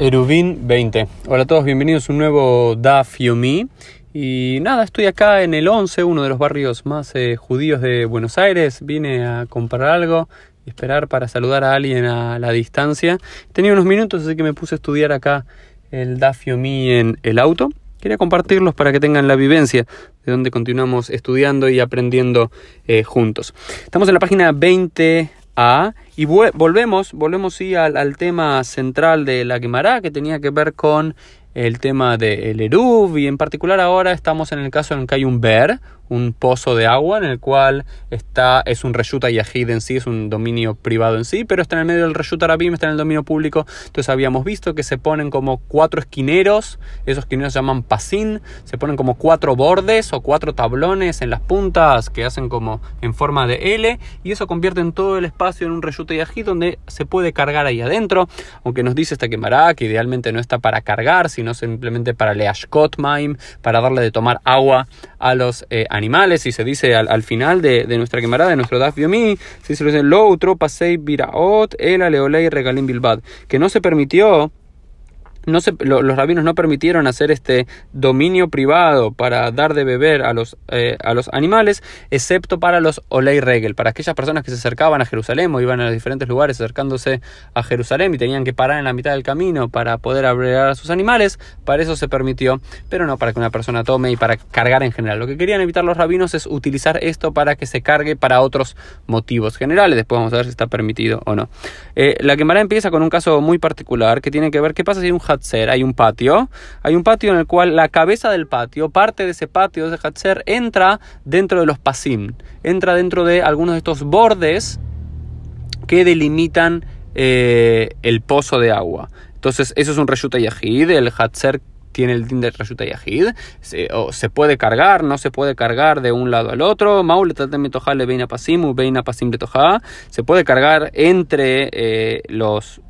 Erubin 20. Hola a todos, bienvenidos a un nuevo Daf Yomi. Y nada, estoy acá en el 11, uno de los barrios más eh, judíos de Buenos Aires. Vine a comprar algo y esperar para saludar a alguien a la distancia. Tenía unos minutos, así que me puse a estudiar acá el Daf Yomi en el auto. Quería compartirlos para que tengan la vivencia de donde continuamos estudiando y aprendiendo eh, juntos. Estamos en la página 20 y volvemos, volvemos sí, al, tema central de la Gemara, que tenía que ver con el tema del Eruv, y en particular ahora estamos en el caso en que hay un Ber, un pozo de agua en el cual está, es un Reshuta Yahid en sí, es un dominio privado en sí, pero está en el medio del Reshuta Arabim, está en el dominio público. Entonces habíamos visto que se ponen como cuatro esquineros, esos esquineros se llaman pasin, se ponen como cuatro bordes o cuatro tablones en las puntas que hacen como en forma de L y eso convierte en todo el espacio en un Reshuta Yahid donde se puede cargar ahí adentro, aunque nos dice esta quemará que idealmente no está para cargar, sino simplemente para leashkot maim, para darle de tomar agua a los eh, animales y se dice al, final de, nuestra quemarada, de nuestro Daf Biomi, se dice lo otro pasei biraot el aleolei regalim bilbad, que no se permitió los rabinos no permitieron hacer este dominio privado para dar de beber a los, eh, a los animales, excepto para los Olei Regel, para aquellas personas que se acercaban a Jerusalén o iban a los diferentes lugares acercándose a Jerusalén y tenían que parar en la mitad del camino para poder abrir a sus animales, para eso se permitió, pero no para que una persona tome y para cargar en general. Lo que querían evitar los rabinos es utilizar esto para que se cargue para otros motivos generales. Después vamos a ver si está permitido o no. Eh, la quemara empieza con un caso muy particular que tiene que ver qué pasa si un Hay un patio, hay un patio en el cual la cabeza del patio, parte de ese patio, de Hatzer, entra dentro de los pasim, entra dentro de algunos de estos bordes que delimitan eh, el pozo de agua. Entonces, eso es un Reshuta Yahid, el Hatzer tiene el din de Reshuta Yahid, se, o se puede cargar, no se puede cargar de un lado al otro, se puede cargar entre eh, los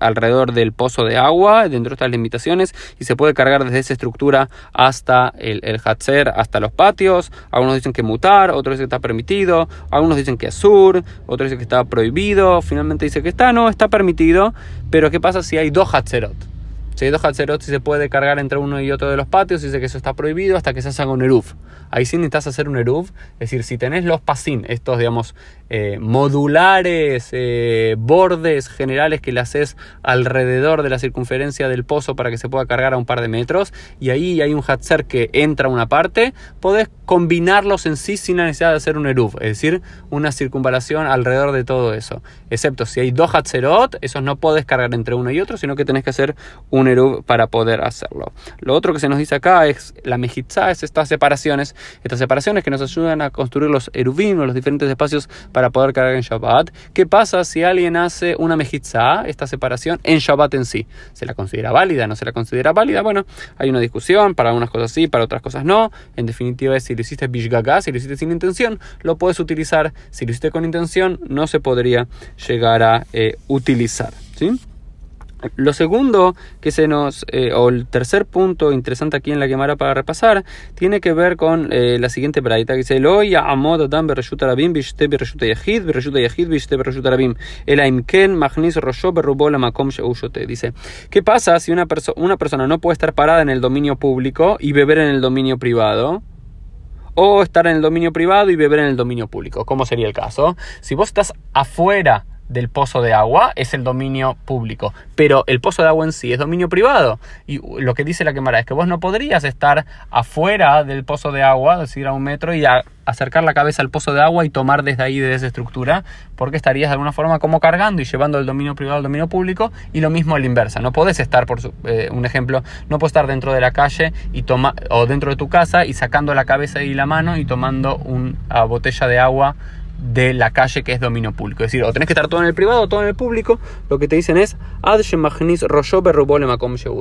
alrededor del pozo de agua, dentro de estas limitaciones, y se puede cargar desde esa estructura hasta el, el Hatzer, hasta los patios. Algunos dicen que mutar, otros dicen que está permitido, algunos dicen que es sur, otros dicen que está prohibido, finalmente dice que está, no, está permitido, pero ¿qué pasa si hay dos Hatzerot? Si hay dos Hatzerot, si se puede cargar entre uno y otro de los patios, dice que eso está prohibido hasta que se haga un Eruv. Ahí sí necesitas hacer un Eruv, es decir, si tenés los pasin, estos, digamos, eh, modulares, eh, bordes generales que le haces alrededor de la circunferencia del pozo para que se pueda cargar a un par de metros, y ahí hay un Hatzer que entra a una parte, podés combinarlos en sí sin la necesidad de hacer un Eruv, es decir, una circunvalación alrededor de todo eso. Excepto si hay dos Hatzerot, esos no podés cargar entre uno y otro, sino que tenés que hacer un para poder hacerlo. Lo otro que se nos dice acá es la mejitza, es estas separaciones, estas separaciones que nos ayudan a construir los eruvim los diferentes espacios para poder cargar en Shabbat. ¿Qué pasa si alguien hace una mejitza, esta separación, en Shabbat en sí? ¿Se la considera válida? ¿No se la considera válida? Bueno, hay una discusión, para algunas cosas sí, para otras cosas no. En definitiva, es si lo hiciste bishgaga, si lo hiciste sin intención, lo puedes utilizar. Si lo hiciste con intención, no se podría llegar a eh, utilizar. ¿Sí? Lo segundo que se nos, eh, o el tercer punto interesante aquí en la quemara para repasar, tiene que ver con eh, la siguiente braita que dice. Dice: ¿Qué pasa si una, una persona no puede estar parada en el dominio público y beber en el dominio privado? O estar en el dominio privado y beber en el dominio público. ¿Cómo sería el caso? Si vos estás afuera del pozo de agua es el dominio público, pero el pozo de agua en sí es dominio privado. Y lo que dice la quemara es que vos no podrías estar afuera del pozo de agua, es decir, a un metro y acercar la cabeza al pozo de agua y tomar desde ahí, de esa estructura, porque estarías de alguna forma como cargando y llevando el dominio privado al dominio público y lo mismo a la inversa. No podés estar, por eh, un ejemplo, no puedes estar dentro de la calle y toma, o dentro de tu casa y sacando la cabeza y la mano y tomando una botella de agua de la calle que es dominio público. Es decir, o tenés que estar todo en el privado o todo en el público. Lo que te dicen es,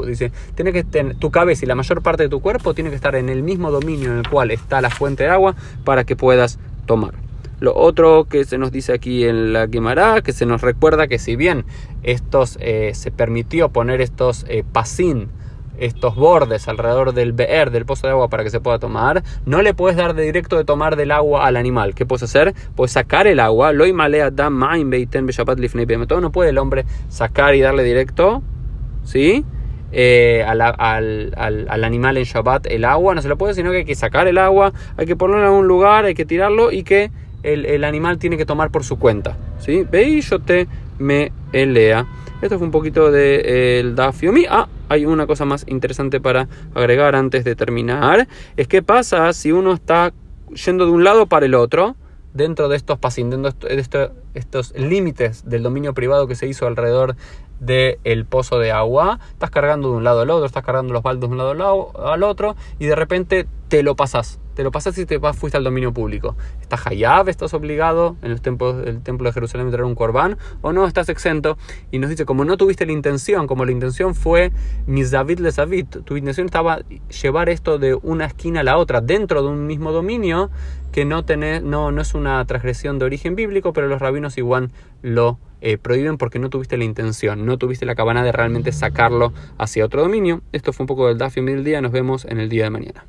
Dice, tiene que tener tu cabeza y la mayor parte de tu cuerpo tiene que estar en el mismo dominio en el cual está la fuente de agua para que puedas tomar. Lo otro que se nos dice aquí en la quemará, que se nos recuerda que si bien estos eh, se permitió poner estos eh, pasín estos bordes alrededor del BR, del pozo de agua, para que se pueda tomar, no le puedes dar de directo de tomar del agua al animal. ¿Qué puedes hacer? Puedes sacar el agua, no puede el hombre sacar y darle directo ¿sí? Eh, al, al, al, animal en Shabbat el agua, no se lo puede, sino que hay que sacar el agua, hay que ponerlo en algún lugar, hay que tirarlo y que el, el animal tiene que tomar por su cuenta. ¿sí? Ve yo te me elea. Esto fue un poquito del de, el Dafiomi. Ah, hay una cosa más interesante para agregar antes de terminar. Es qué pasa si uno está yendo de un lado para el otro dentro de estos dentro de estos, estos límites del dominio privado que se hizo alrededor del pozo de agua, estás cargando de un lado al otro, estás cargando los baldos de un lado al otro y de repente te lo pasas, te lo pasas y te vas, fuiste al dominio público. ¿Estás hayab? ¿Estás obligado en los templos, el templo de Jerusalén a traer un corbán? ¿O no? ¿Estás exento? Y nos dice, como no tuviste la intención, como la intención fue mis David les David, tu intención estaba llevar esto de una esquina a la otra, dentro de un mismo dominio, que no, tenés, no, no es una transgresión de origen bíblico, pero los rabinos igual lo eh, prohíben porque no tuviste la intención, no tuviste la cabana de realmente sacarlo hacia otro dominio. Esto fue un poco del Dafio del día, nos vemos en el día de mañana.